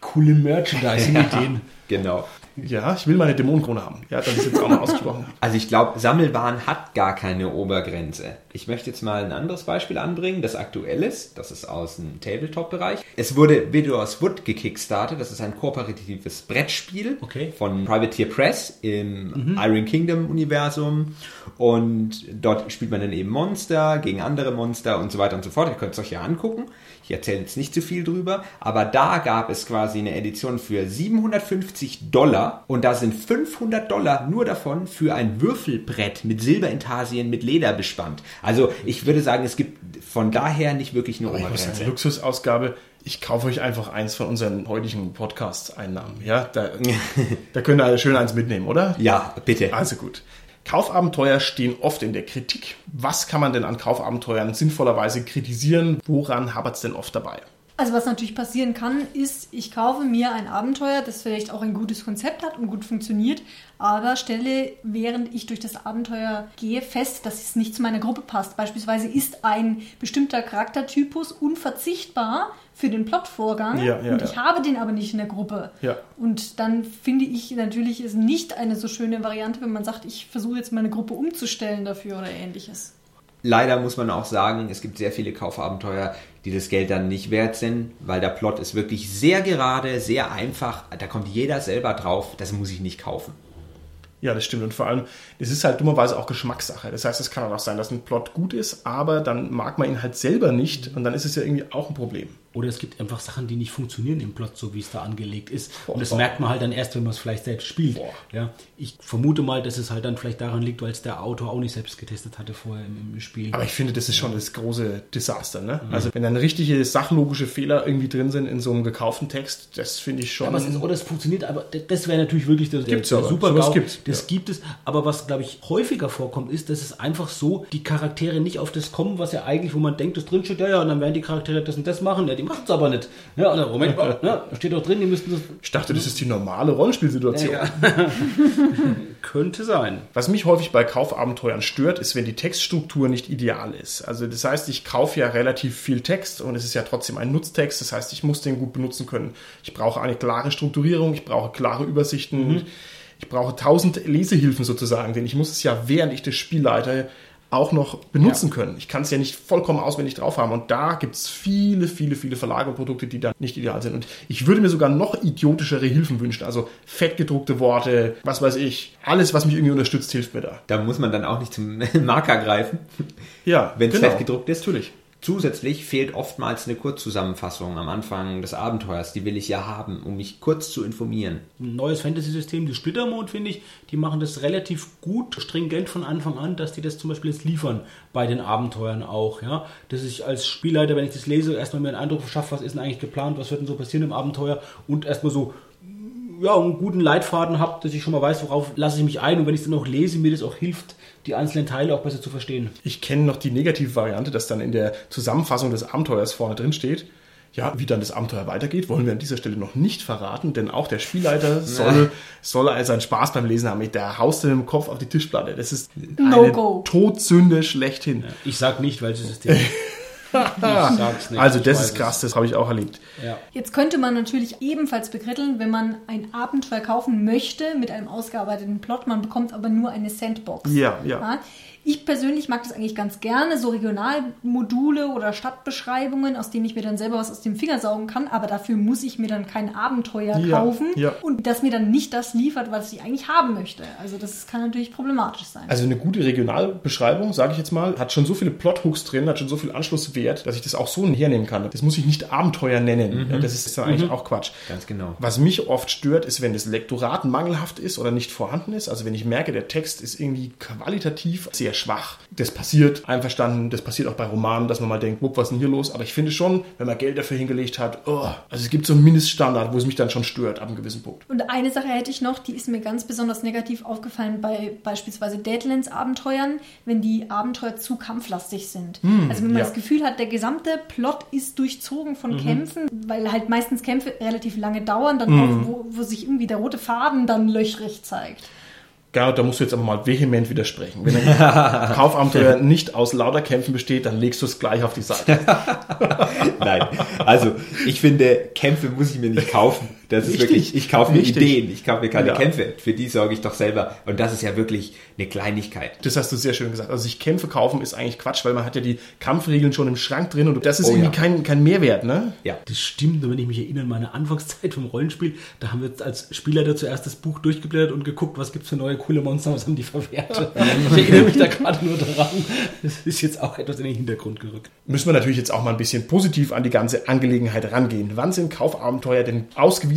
coole Merchandising-Ideen. [LAUGHS] Genau. Ja, ich will meine Dämonenkrone haben. Ja, das ist jetzt auch mal ausgesprochen. [LAUGHS] Also ich glaube, Sammelwaren hat gar keine Obergrenze. Ich möchte jetzt mal ein anderes Beispiel anbringen, das aktuell ist. Das ist aus dem Tabletop-Bereich. Es wurde Widow's Wood gekickstartet. Das ist ein kooperatives Brettspiel Okay. von Privateer Press im Iron Kingdom-Universum. Und dort spielt man dann eben Monster gegen andere Monster und so weiter und so fort. Ihr könnt es euch ja angucken. Ich erzähle jetzt nicht zu viel drüber, aber da gab es quasi eine Edition für 750 Dollar und da sind 500 Dollar nur davon für ein Würfelbrett mit Silberintarsien mit Leder bespannt. Also ich würde sagen, es gibt von daher nicht wirklich eine Ich muss Obergrenze. sagen, Luxusausgabe. Ich kaufe euch einfach eins von unseren heutigen Podcast-Einnahmen. Ja, da, [LAUGHS] da könnt ihr alle schön eins mitnehmen, oder? Ja, bitte. Also gut. Kaufabenteuer stehen oft in der Kritik. Was kann man denn an Kaufabenteuern sinnvollerweise kritisieren? Woran hapert es denn oft dabei? Also was natürlich passieren kann, ist, ich kaufe mir ein Abenteuer, das vielleicht auch ein gutes Konzept hat und gut funktioniert, aber stelle, während ich durch das Abenteuer gehe, fest, dass es nicht zu meiner Gruppe passt. Beispielsweise ist ein bestimmter Charaktertypus unverzichtbar für den Plotvorgang Ja, ja, und ja. ich habe den aber nicht in der Gruppe. Ja. Und dann finde ich natürlich ist nicht eine so schöne Variante, wenn man sagt, ich versuche jetzt meine Gruppe umzustellen dafür oder ähnliches. Leider muss man auch sagen, es gibt sehr viele Kaufabenteuer, die das Geld dann nicht wert sind, weil der Plot ist wirklich sehr gerade, sehr einfach. Da kommt jeder selber drauf, das muss ich nicht kaufen. Ja, das stimmt. Und vor allem, es ist halt dummerweise auch Geschmackssache. Das heißt, es kann auch sein, dass ein Plot gut ist, aber dann mag man ihn halt selber nicht und dann ist es ja irgendwie auch ein Problem. Oder es gibt einfach Sachen, die nicht funktionieren im Plot, so wie es da angelegt ist. Und das merkt man halt dann erst, wenn man es vielleicht selbst spielt. Ja, ich vermute mal, dass es halt dann vielleicht daran liegt, weil es der Autor auch nicht selbst getestet hatte vorher im, im Spiel. Aber ich finde, das ist schon das große Desaster. Ne? Also wenn dann richtige sachlogische Fehler irgendwie drin sind in so einem gekauften Text, das finde ich schon. Es ist, oder es funktioniert, aber das wäre natürlich wirklich der, Gibt's der aber. super GAU. gibt's, Das ja. gibt es. Aber was, glaube ich, häufiger vorkommt, ist, dass es einfach so, die Charaktere nicht auf das kommen, was ja eigentlich, wo man denkt, das drin steht, ja, ja, und dann werden die Charaktere das und das machen. Ja, die machen es aber nicht. Ja, dann, Moment mal, ja, steht doch drin, die müssten das. ich dachte, das ist die normale Rollenspielsituation. [LAUGHS] Könnte sein. Was mich häufig bei Kaufabenteuern stört, ist, wenn die Textstruktur nicht ideal ist. Also das heißt, ich kaufe ja relativ viel Text und es ist ja trotzdem ein Nutztext. Das heißt, ich muss den gut benutzen können. Ich brauche eine klare Strukturierung, ich brauche klare Übersichten, ich brauche tausend Lesehilfen sozusagen, denn ich muss es ja, während ich das Spiel leite, auch noch benutzen können. Ich kann es ja nicht vollkommen auswendig drauf haben. Und da gibt es viele, viele, viele Verlage und Produkte, die da nicht ideal sind. Und ich würde mir sogar noch idiotischere Hilfen wünschen. Also fettgedruckte Worte, was weiß ich. Alles, was mich irgendwie unterstützt, hilft mir da. Da muss man dann auch nicht zum [LAUGHS] Marker greifen, Ja, wenn es genau. fett gedruckt ist. Natürlich. Zusätzlich fehlt oftmals eine Kurzzusammenfassung am Anfang des Abenteuers. Die will ich ja haben, um mich kurz zu informieren. Ein neues Fantasy-System, die Splittermond, finde ich, die machen das relativ gut, stringent von Anfang an, dass die das zum Beispiel jetzt liefern bei den Abenteuern auch. Ja? Dass ich als Spielleiter, wenn ich das lese, erstmal mir einen Eindruck verschaffe, was ist denn eigentlich geplant, was wird denn so passieren im Abenteuer und erstmal so ja, einen guten Leitfaden habe, dass ich schon mal weiß, worauf lasse ich mich ein und wenn ich es dann auch lese, mir das auch hilft, die einzelnen Teile auch besser zu verstehen. Ich kenne noch die negative Variante, dass dann in der Zusammenfassung des Abenteuers vorne drin steht, Ja, wie dann das Abenteuer weitergeht, wollen wir an dieser Stelle noch nicht verraten, denn auch der Spielleiter [LAUGHS] soll, soll seinen Spaß beim Lesen haben. Der haust mit dem Kopf auf die Tischplatte. Das ist No eine go. Todsünde schlechthin. Ich sag nicht, weil es [LAUGHS] [LAUGHS] nicht. also das ist krass, das habe ich auch erlebt. Ja. Jetzt könnte man natürlich ebenfalls bekritteln, wenn man ein Abenteuer kaufen möchte mit einem ausgearbeiteten Plot, man bekommt aber nur eine Sandbox. Ja, ja. Ich persönlich mag das eigentlich ganz gerne, so Regionalmodule oder Stadtbeschreibungen, aus denen ich mir dann selber was aus dem Finger saugen kann, aber dafür muss ich mir dann kein Abenteuer Ja, kaufen ja. und das mir dann nicht das liefert, was ich eigentlich haben möchte. Also das kann natürlich problematisch sein. Also eine gute Regionalbeschreibung, sage ich jetzt mal, hat schon so viele Plothooks drin, hat schon so viel Anschlusswert, dass ich das auch so hernehmen kann. Das muss ich nicht Abenteuer nennen. Ja, das ist dann eigentlich auch Quatsch. Ganz genau. Was mich oft stört, ist, wenn das Lektorat mangelhaft ist oder nicht vorhanden ist. Also wenn ich merke, der Text ist irgendwie qualitativ sehr schwach. Das passiert, einverstanden, das passiert auch bei Romanen, dass man mal denkt, wupp, was ist denn hier los? Aber ich finde schon, wenn man Geld dafür hingelegt hat, oh, also es gibt so einen Mindeststandard, wo es mich dann schon stört ab einem gewissen Punkt. Und eine Sache hätte ich noch, die ist mir ganz besonders negativ aufgefallen bei beispielsweise Deadlands-Abenteuern, wenn die Abenteuer zu kampflastig sind. also wenn man ja. das Gefühl hat, der gesamte Plot ist durchzogen von Kämpfen, weil halt meistens Kämpfe relativ lange dauern, dann auch, wo, wo sich irgendwie der rote Faden dann löchrig zeigt. Gerhard, da musst du jetzt aber mal vehement widersprechen. Wenn ein [LAUGHS] Kaufabenteuer nicht aus lauter Kämpfen besteht, dann legst du es gleich auf die Seite. [LAUGHS] Nein, also ich finde, Kämpfe muss ich mir nicht kaufen. Das ist Richtig, wirklich, ich kaufe mir richtig. Ideen, ich kaufe mir keine Ja. Kämpfe. Für die sorge ich doch selber. Und das ist ja wirklich eine Kleinigkeit. Das hast du sehr schön gesagt. Also sich Kämpfe kaufen ist eigentlich Quatsch, weil man hat ja die Kampfregeln schon im Schrank drin und das ist Oh irgendwie ja. kein, kein Mehrwert, ne? Ja. Das stimmt, und wenn ich mich erinnere an meine Anfangszeit vom Rollenspiel, da haben wir jetzt als Spielleiter zuerst das Buch durchgeblättert und geguckt, was gibt's für neue coole Monster, was haben die verwehrt. ich erinnere mich da gerade nur daran. Das ist jetzt auch etwas in den Hintergrund gerückt. Müssen wir natürlich jetzt auch mal ein bisschen positiv an die ganze Angelegenheit rangehen. Wann sind Kaufabenteuer denn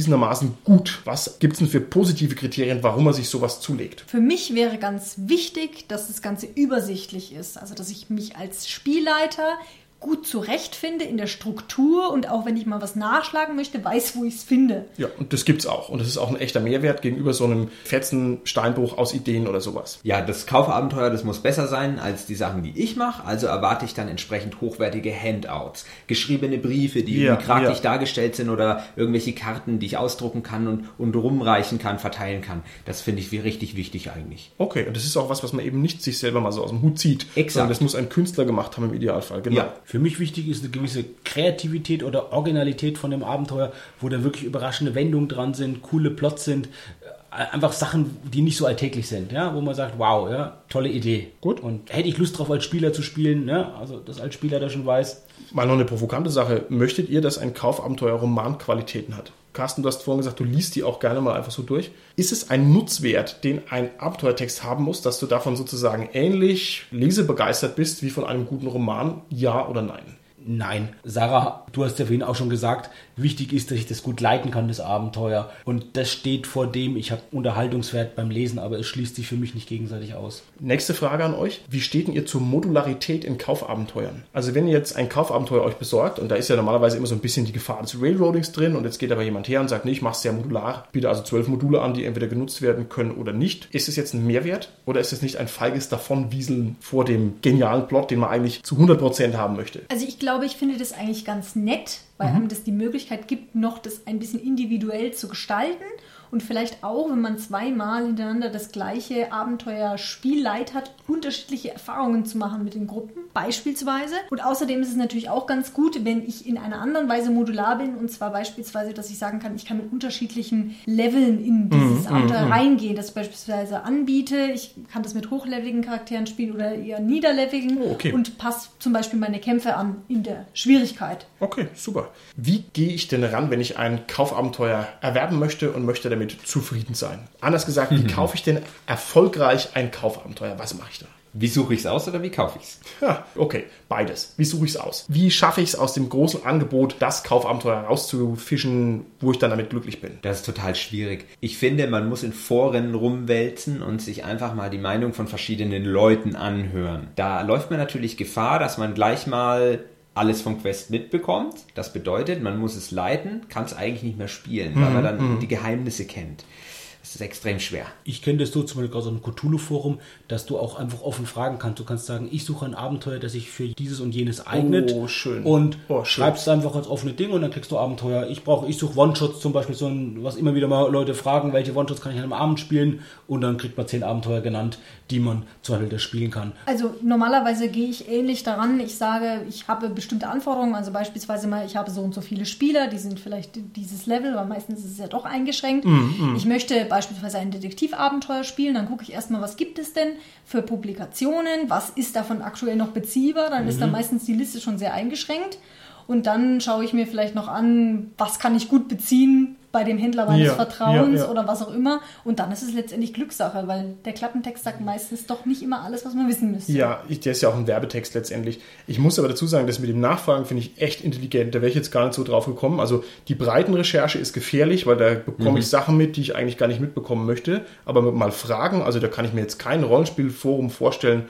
ausgewiesenermaßen gut? Was gibt's denn für positive Kriterien, warum man sich sowas zulegt? Für mich wäre ganz wichtig, dass das Ganze übersichtlich ist. Also, dass ich mich als Spielleiter gut zurechtfinde in der Struktur und auch wenn ich mal was nachschlagen möchte, weiß, wo ich es finde. Ja, und das gibt's auch. Und das ist auch ein echter Mehrwert gegenüber so einem fetzen Steinbruch aus Ideen oder sowas. Ja, das Kaufabenteuer, das muss besser sein als die Sachen, die ich mache. Also erwarte ich dann entsprechend hochwertige Handouts, geschriebene Briefe, die Ja, kraglich ja. dargestellt sind oder irgendwelche Karten, die ich ausdrucken kann und, und rumreichen kann, verteilen kann. Das finde ich wie richtig wichtig eigentlich. Okay, und das ist auch was, was man eben nicht sich selber mal so aus dem Hut zieht. Exakt. Sondern das muss ein Künstler gemacht haben im Idealfall. Genau. Ja. Für mich wichtig ist eine gewisse Kreativität oder Originalität von dem Abenteuer, wo da wirklich überraschende Wendungen dran sind, coole Plots sind, äh, einfach Sachen, die nicht so alltäglich sind, ja, wo man sagt, wow, ja, tolle Idee. Gut. Und hätte ich Lust drauf, als Spieler zu spielen, ne? also das als Spieler da schon weiß, Mal noch eine provokante Sache. Möchtet ihr, dass ein Kaufabenteuer Romanqualitäten hat? Carsten, du hast vorhin gesagt, du liest die auch gerne mal einfach so durch. Ist es ein Nutzwert, den ein Abenteuertext haben muss, dass du davon sozusagen ähnlich lesebegeistert bist wie von einem guten Roman? Ja oder nein? Nein. Sarah, du hast ja vorhin auch schon gesagt, wichtig ist, dass ich das gut leiten kann, das Abenteuer. Und das steht vor dem, ich habe Unterhaltungswert beim Lesen, aber es schließt sich für mich nicht gegenseitig aus. Nächste Frage an euch. Wie steht denn ihr zur Modularität in Kaufabenteuern? Also wenn ihr jetzt ein Kaufabenteuer euch besorgt, und da ist ja normalerweise immer so ein bisschen die Gefahr des Railroadings drin, und jetzt geht aber jemand her und sagt, nee, ich mache es sehr modular, biete also zwölf Module an, die entweder genutzt werden können oder nicht. Ist es jetzt ein Mehrwert oder ist es nicht ein feiges Davonwieseln vor dem genialen Plot, den man eigentlich zu 100% haben möchte? Also ich glaube, ich finde das eigentlich ganz nett, weil Mhm. einem das die Möglichkeit gibt, noch das ein bisschen individuell zu gestalten und vielleicht auch, wenn man zweimal hintereinander das gleiche Abenteuer-Spielleit hat, unterschiedliche Erfahrungen zu machen mit den Gruppen, beispielsweise. Und außerdem ist es natürlich auch ganz gut, wenn ich in einer anderen Weise modular bin, und zwar beispielsweise, dass ich sagen kann, ich kann mit unterschiedlichen Leveln in dieses Abenteuer reingehen, dass ich beispielsweise anbiete, ich kann das mit hochleveligen Charakteren spielen oder eher niederleveligen Oh, okay. und passe zum Beispiel meine Kämpfe an in der Schwierigkeit. Okay, super. Wie gehe ich denn ran, wenn ich ein Kaufabenteuer erwerben möchte und möchte damit zufrieden sein? Anders gesagt, wie kaufe ich denn erfolgreich ein Kaufabenteuer? Was mache ich da? Wie suche ich es aus oder wie kaufe ich es? Ja, okay, beides. Wie suche ich es aus? Wie schaffe ich es aus dem großen Angebot, das Kaufabenteuer rauszufischen, wo ich dann damit glücklich bin? Das ist total schwierig. Ich finde, man muss in Foren rumwälzen und sich einfach mal die Meinung von verschiedenen Leuten anhören. Da läuft man natürlich Gefahr, dass man gleich mal alles vom Quest mitbekommt. Das bedeutet, man muss es leiten, kann es eigentlich nicht mehr spielen, weil man dann die Geheimnisse kennt. Ist extrem schwer. Ich kenne das so zum Beispiel aus einem Cthulhu-Forum, dass du auch einfach offen fragen kannst. Du kannst sagen, ich suche ein Abenteuer, das sich für dieses und jenes eignet. Oh, schön. Und Oh, schön. schreibst einfach als offene Ding und dann kriegst du Abenteuer. Ich brauche, ich suche One-Shots zum Beispiel, so ein, was immer wieder mal Leute fragen, welche One-Shots kann ich an einem Abend spielen und dann kriegt man zehn Abenteuer genannt, die man zum Beispiel da spielen kann. Also normalerweise gehe ich ähnlich daran. Ich sage, ich habe bestimmte Anforderungen. Also beispielsweise mal, ich habe so und so viele Spieler, die sind vielleicht dieses Level, aber meistens ist es ja doch eingeschränkt. Ich möchte beispielsweise ein Detektivabenteuer spielen. Dann gucke ich erstmal, was gibt es denn für Publikationen? Was ist davon aktuell noch beziehbar? Dann ist dann meistens die Liste schon sehr eingeschränkt. Und dann schaue ich mir vielleicht noch an, was kann ich gut beziehen bei dem Händler meines Ja, Vertrauens ja, ja. oder was auch immer. Und dann ist es letztendlich Glückssache, weil der Klappentext sagt meistens doch nicht immer alles, was man wissen müsste. Ja, ich, der ist ja auch ein Werbetext letztendlich. Ich muss aber dazu sagen, das mit dem Nachfragen finde ich echt intelligent. Da wäre ich jetzt gar nicht so drauf gekommen. Also die Breitenrecherche ist gefährlich, weil da bekomme ich Sachen mit, die ich eigentlich gar nicht mitbekommen möchte. Aber mit mal fragen, also da kann ich mir jetzt kein Rollenspielforum vorstellen.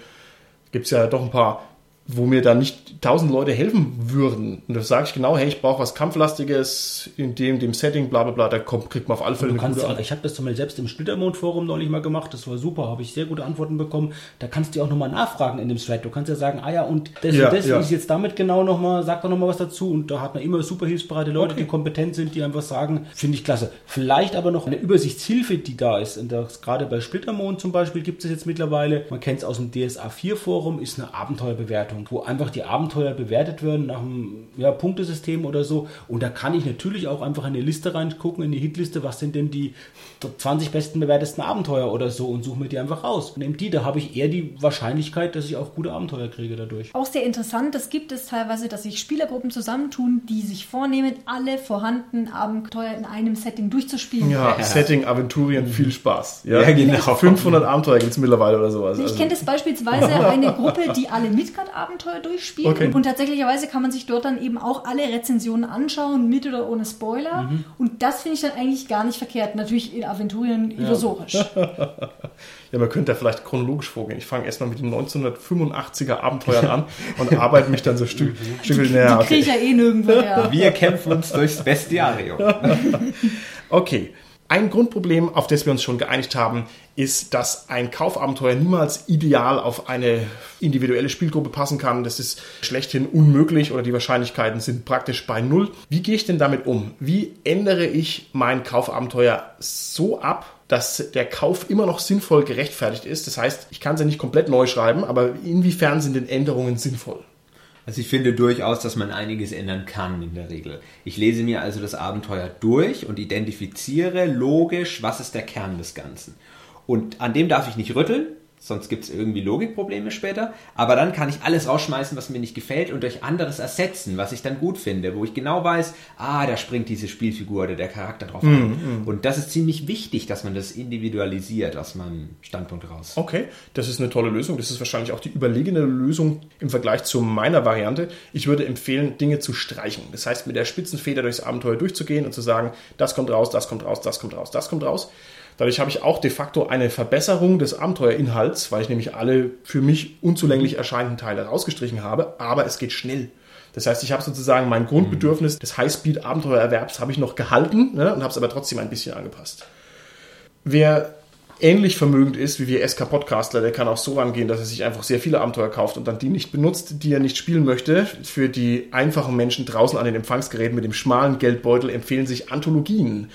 Gibt es ja doch ein paar, wo mir da nicht tausend Leute helfen würden. Und da sage ich genau, hey, ich brauche was Kampflastiges in dem, dem Setting, bla bla bla. Da kommt, kriegt man auf alle Fälle eine kannst gute ich habe das zum Beispiel selbst im Splittermond-Forum neulich mal gemacht, das war super, habe ich sehr gute Antworten bekommen. Da kannst du auch nochmal nachfragen in dem Thread. Du kannst ja sagen, ah ja, und das Ja, und das ja. ist jetzt damit genau nochmal, sag doch nochmal was dazu. Und da hat man immer super hilfsbereite Leute, Okay. die kompetent sind, die einfach sagen, finde ich klasse. Vielleicht aber noch eine Übersichtshilfe, die da ist. Und das, gerade bei Splittermond zum Beispiel gibt es jetzt mittlerweile, man kennt es aus dem DSA 4-Forum, ist eine Abenteuerbewertung, wo einfach die Abenteuer bewertet werden nach einem ja, Punktesystem oder so. Und da kann ich natürlich auch einfach in die Liste reingucken, in die Hitliste, was sind denn die 20 besten bewertesten Abenteuer oder so und suche mir die einfach raus. Und nehme die, da habe ich eher die Wahrscheinlichkeit, dass ich auch gute Abenteuer kriege dadurch. Auch sehr interessant, das gibt es teilweise, dass sich Spielergruppen zusammentun, die sich vornehmen, alle vorhandenen Abenteuer in einem Setting durchzuspielen. Ja, Setting, Aventurien, viel Spaß. Ja, Ja, genau. 500 Abenteuer gibt es mittlerweile oder sowas. Ich Also- kenne das beispielsweise eine Gruppe, die alle Midgard-Abenteuer durchspielen. Okay. Und tatsächlicherweise kann man sich dort dann eben auch alle Rezensionen anschauen, mit oder ohne Spoiler. Mhm. Und das finde ich dann eigentlich gar nicht verkehrt. Natürlich in Aventurien illusorisch. [LAUGHS] Ja, man könnte da vielleicht chronologisch vorgehen. Ich fange erstmal mit den 1985er Abenteuern an und arbeite mich dann so Stück, [LAUGHS] Stück näher. Die kriege ich ja eh nirgendwo her. Wir kämpfen uns durchs Bestiarium. [LAUGHS] Okay. Ein Grundproblem, auf das wir uns schon geeinigt haben, ist, dass ein Kaufabenteuer niemals ideal auf eine individuelle Spielgruppe passen kann. Das ist schlechthin unmöglich oder die Wahrscheinlichkeiten sind praktisch bei Null. Wie gehe ich denn damit um? Wie ändere ich mein Kaufabenteuer so ab, dass der Kauf immer noch sinnvoll gerechtfertigt ist? Das heißt, ich kann es ja nicht komplett neu schreiben, aber inwiefern sind denn Änderungen sinnvoll? Also ich finde durchaus, dass man einiges ändern kann in der Regel. Ich lese mir also das Abenteuer durch und identifiziere logisch, was ist der Kern des Ganzen. Und an dem darf ich nicht rütteln, sonst gibt es irgendwie Logikprobleme später. Aber dann kann ich alles rausschmeißen, was mir nicht gefällt und durch anderes ersetzen, was ich dann gut finde, wo ich genau weiß, ah, da springt diese Spielfigur oder der Charakter drauf an. Und das ist ziemlich wichtig, dass man das individualisiert aus meinem Standpunkt raus. Okay, das ist eine tolle Lösung. Das ist wahrscheinlich auch die überlegene Lösung im Vergleich zu meiner Variante. Ich würde empfehlen, Dinge zu streichen. Das heißt, mit der Spitzenfeder durchs Abenteuer durchzugehen und zu sagen, das kommt raus, das kommt raus, das kommt raus, das kommt raus. Dadurch habe ich auch de facto eine Verbesserung des Abenteuerinhalts, weil ich nämlich alle für mich unzulänglich erscheinenden Teile rausgestrichen habe, aber es geht schnell. Das heißt, ich habe sozusagen mein Grundbedürfnis des Highspeed-Abenteuererwerbs habe ich noch gehalten ne, und habe es aber trotzdem ein bisschen angepasst. Wer ähnlich vermögend ist wie wir SK Podcastler, der kann auch so rangehen, dass er sich einfach sehr viele Abenteuer kauft und dann die nicht benutzt, die er nicht spielen möchte. Für die einfachen Menschen draußen an den Empfangsgeräten mit dem schmalen Geldbeutel empfehlen sich Anthologien.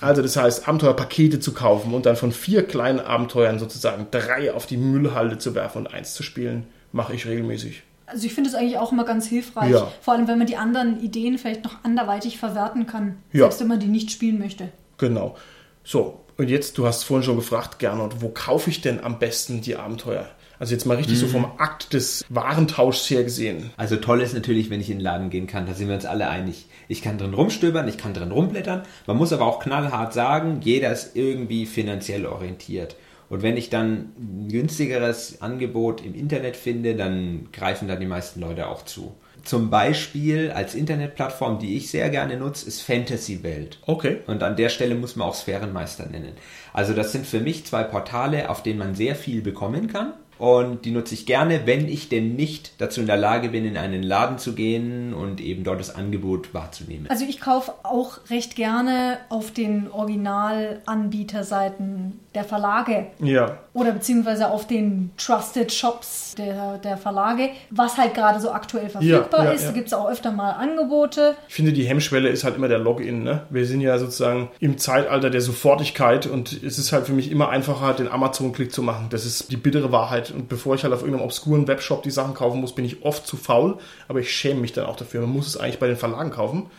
Also das heißt, Abenteuerpakete zu kaufen und dann von vier kleinen Abenteuern sozusagen drei auf die Müllhalde zu werfen und eins zu spielen, mache ich regelmäßig. Also ich finde es eigentlich auch immer ganz hilfreich. Ja. Vor allem, wenn man die anderen Ideen vielleicht noch anderweitig verwerten kann. Ja. Selbst wenn man die nicht spielen möchte. Genau. So, und jetzt, du hast vorhin schon gefragt, Gernot, wo kaufe ich denn am besten die Abenteuer? Also jetzt mal richtig so vom Akt des Warentauschs her gesehen. Also toll ist natürlich, wenn ich in den Laden gehen kann, da sind wir uns alle einig. Ich kann drin rumstöbern, ich kann drin rumblättern. Man muss aber auch knallhart sagen, jeder ist irgendwie finanziell orientiert. Und wenn ich dann ein günstigeres Angebot im Internet finde, dann greifen da die meisten Leute auch zu. Zum Beispiel als Internetplattform, die ich sehr gerne nutze, ist Fantasy Welt. Okay. Und an der Stelle muss man auch Sphärenmeister nennen. Also das sind für mich zwei Portale, auf denen man sehr viel bekommen kann. Und die nutze ich gerne, wenn ich denn nicht dazu in der Lage bin, in einen Laden zu gehen und eben dort das Angebot wahrzunehmen. Also ich kaufe auch recht gerne auf den Originalanbieterseiten der Verlage. Ja. Oder beziehungsweise auf den Trusted Shops der, der Verlage, was halt gerade so aktuell verfügbar Ja, ja, ist. Da gibt es auch öfter mal Angebote. Ich finde, die Hemmschwelle ist halt immer der Login. Ne? Wir sind ja sozusagen im Zeitalter der Sofortigkeit und es ist halt für mich immer einfacher, den Amazon-Klick zu machen. Das ist die bittere Wahrheit. Und bevor ich halt auf irgendeinem obskuren Webshop die Sachen kaufen muss, bin ich oft zu faul, aber ich schäme mich dann auch dafür. Man muss es eigentlich bei den Verlagen kaufen.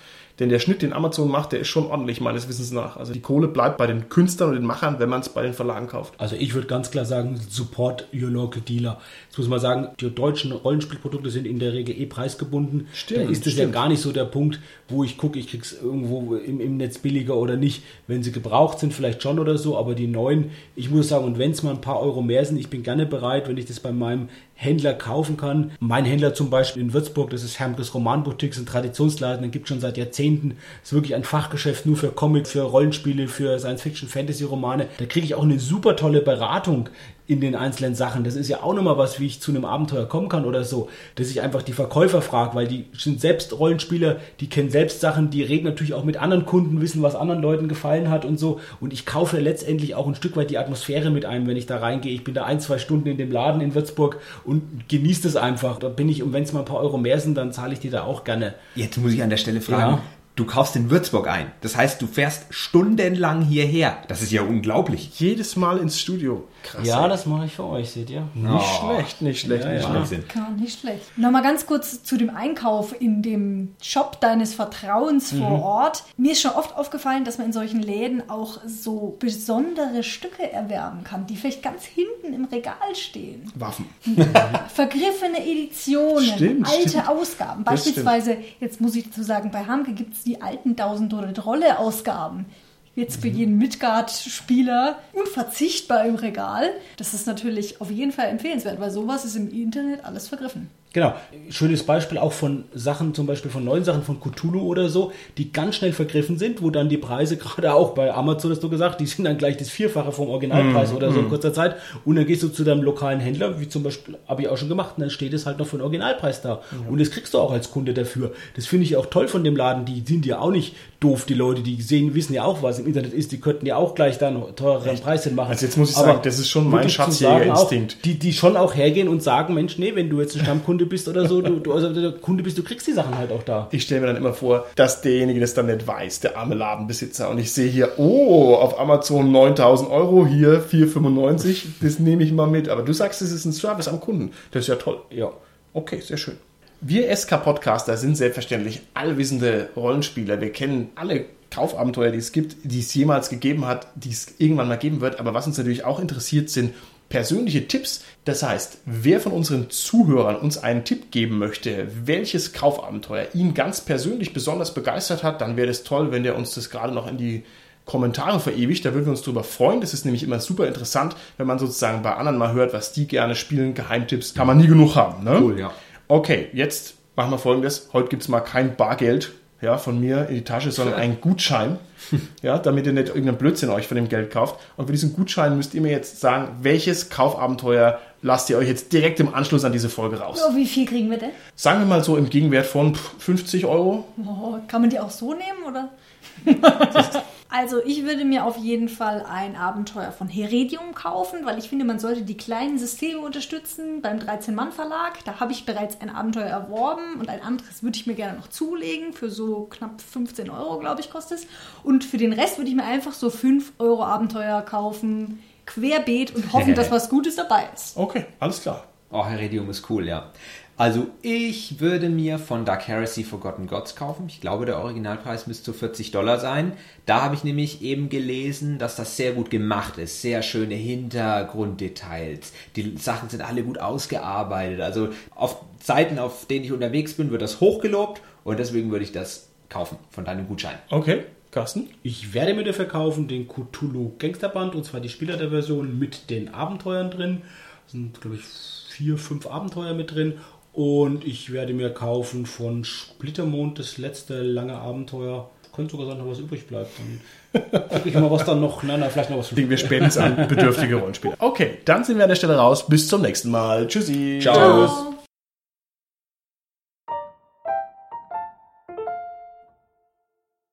Denn der Schnitt, den Amazon macht, der ist schon ordentlich, meines Wissens nach. Also die Kohle bleibt bei den Künstlern und den Machern, wenn man es bei den Verlagen kauft. Also ich würde ganz klar sagen, support your local dealer. Jetzt muss man sagen, die deutschen Rollenspielprodukte sind in der Regel eh preisgebunden. Stimmt, da ist es ja gar nicht so der Punkt, wo ich gucke, ich krieg's irgendwo im, im Netz billiger oder nicht. Wenn sie gebraucht sind, vielleicht schon oder so, aber die neuen, ich muss sagen, und wenn es mal ein paar Euro mehr sind, ich bin gerne bereit, wenn ich das bei meinem Händler kaufen kann. Mein Händler zum Beispiel in Würzburg, das ist Hermkes Romanboutique, ein Traditionsladen, den gibt schon seit Jahrzehnten. Ist wirklich ein Fachgeschäft nur für Comic, für Rollenspiele, für Science-Fiction, Fantasy-Romane. Da kriege ich auch eine super tolle Beratung in den einzelnen Sachen. Das ist ja auch nochmal was, wie ich zu einem Abenteuer kommen kann oder so, dass ich einfach die Verkäufer frage, weil die sind selbst Rollenspieler, die kennen selbst Sachen, die reden natürlich auch mit anderen Kunden, wissen, was anderen Leuten gefallen hat und so. Und ich kaufe letztendlich auch ein Stück weit die Atmosphäre mit ein, wenn ich da reingehe. Ich bin da ein, zwei Stunden in dem Laden in Würzburg und genieße das einfach. Da bin ich, und wenn es mal ein paar Euro mehr sind, dann zahle ich die da auch gerne. Jetzt muss ich an der Stelle fragen. Ja. Du kaufst in Würzburg ein. Das heißt, du fährst stundenlang hierher. Das ist ja unglaublich. Jedes Mal ins Studio. Krass. Ja, das mache ich für euch, seht ihr. Nicht schlecht, nicht schlecht, Ja, nicht ja. schlecht. Gar nicht schlecht. Nochmal ganz kurz zu dem Einkauf in dem Shop deines Vertrauens vor Mhm. Ort. Mir ist schon oft aufgefallen, dass man in solchen Läden auch so besondere Stücke erwerben kann, die vielleicht ganz hinten im Regal stehen. Waffen. [LAUGHS] Vergriffene Editionen, Stimmt, alte stimmt. Ausgaben. Beispielsweise, jetzt muss ich dazu sagen, bei Hamke gibt es die alten 1000 oder Rolle Ausgaben. Jetzt Mhm. für jeden Midgard-Spieler unverzichtbar im Regal. Das ist natürlich auf jeden Fall empfehlenswert, weil sowas ist im Internet alles vergriffen. Genau. Schönes Beispiel auch von Sachen, zum Beispiel von neuen Sachen von Cthulhu oder so, die ganz schnell vergriffen sind, wo dann die Preise, [LAUGHS] gerade auch bei Amazon hast du gesagt, die sind dann gleich das Vierfache vom Originalpreis oder so in kurzer Zeit. Und dann gehst du zu deinem lokalen Händler, wie zum Beispiel, habe ich auch schon gemacht, und dann steht es halt noch für den Originalpreis da. Und das kriegst du auch als Kunde dafür. Das finde ich auch toll von dem Laden. Die sind ja auch nicht doof, die Leute, die sehen, wissen ja auch, was im Internet ist. Die könnten ja auch gleich dann einen teureren Preis hinmachen. Also jetzt muss ich Aber sagen, das ist schon mein Schatzjägerinstinkt. Die, die schon auch hergehen und sagen, Mensch, nee, wenn du jetzt ein Stammkunde bist oder so, du, du also der Kunde bist, du kriegst die Sachen halt auch da. Ich stelle mir dann immer vor, dass derjenige das dann nicht weiß, der arme Ladenbesitzer. Und ich sehe hier, oh, auf Amazon 9000 Euro, hier 4,95, das nehme ich mal mit. Aber du sagst, es ist ein Service am Kunden. Das ist ja toll. Ja. Okay, sehr schön. Wir SK-Podcaster sind selbstverständlich allwissende Rollenspieler. Wir kennen alle Kaufabenteuer, die es gibt, die es jemals gegeben hat, die es irgendwann mal geben wird. Aber was uns natürlich auch interessiert, sind persönliche Tipps. Das heißt, wer von unseren Zuhörern uns einen Tipp geben möchte, welches Kaufabenteuer ihn ganz persönlich besonders begeistert hat, dann wäre es toll, wenn der uns das gerade noch in die Kommentare verewigt. Da würden wir uns drüber freuen. Das ist nämlich immer super interessant, wenn man sozusagen bei anderen mal hört, was die gerne spielen. Geheimtipps kann man nie genug haben. Ne? Cool, ja. Okay, jetzt machen wir folgendes. Heute gibt es mal kein Bargeld ja, von mir in die Tasche, sondern einen Gutschein. [LAUGHS] Ja, damit ihr nicht irgendeinen Blödsinn euch von dem Geld kauft. Und für diesen Gutschein müsst ihr mir jetzt sagen, welches Kaufabenteuer lasst ihr euch jetzt direkt im Anschluss an diese Folge raus. Oh, wie viel kriegen wir denn? Sagen wir mal so im Gegenwert von pff, 50 Euro. Oh, kann man die auch so nehmen, oder? Also ich würde mir auf jeden Fall ein Abenteuer von Heredium kaufen, weil ich finde, man sollte die kleinen Systeme unterstützen beim 13-Mann-Verlag. Da habe ich bereits ein Abenteuer erworben und ein anderes würde ich mir gerne noch zulegen. Für so knapp 15 Euro, glaube ich, kostet es. Und für den Rest würde ich mir einfach so 5 Euro Abenteuer kaufen, querbeet und hoffen, [LAUGHS] dass was Gutes dabei ist. Okay, alles klar. Oh, Heredium ist cool, ja. Also ich würde mir von Dark Heresy Forgotten Gods kaufen. Ich glaube, der Originalpreis müsste so 40 Dollar sein. Da habe ich nämlich eben gelesen, dass das sehr gut gemacht ist. Sehr schöne Hintergrunddetails. Die Sachen sind alle gut ausgearbeitet. Also auf Seiten, auf denen ich unterwegs bin, wird das hochgelobt und deswegen würde ich das kaufen von deinem Gutschein. Okay, Carsten? Ich werde mir dafür kaufen den Cthulhu Gangsterband und zwar die Spieler der Version mit den Abenteuern drin. Da sind, glaube ich, vier, fünf Abenteuer mit drin. Und ich werde mir kaufen von Splittermond das letzte lange Abenteuer. könnte sogar sein, dass was übrig bleibt. Dann gucke ich mal, was dann noch, na, na, vielleicht noch was. Kriegen wir spätestens an bedürftige Rollenspiele. Okay, dann sind wir an der Stelle raus. Bis zum nächsten Mal. Tschüssi. Ciao. Ciao.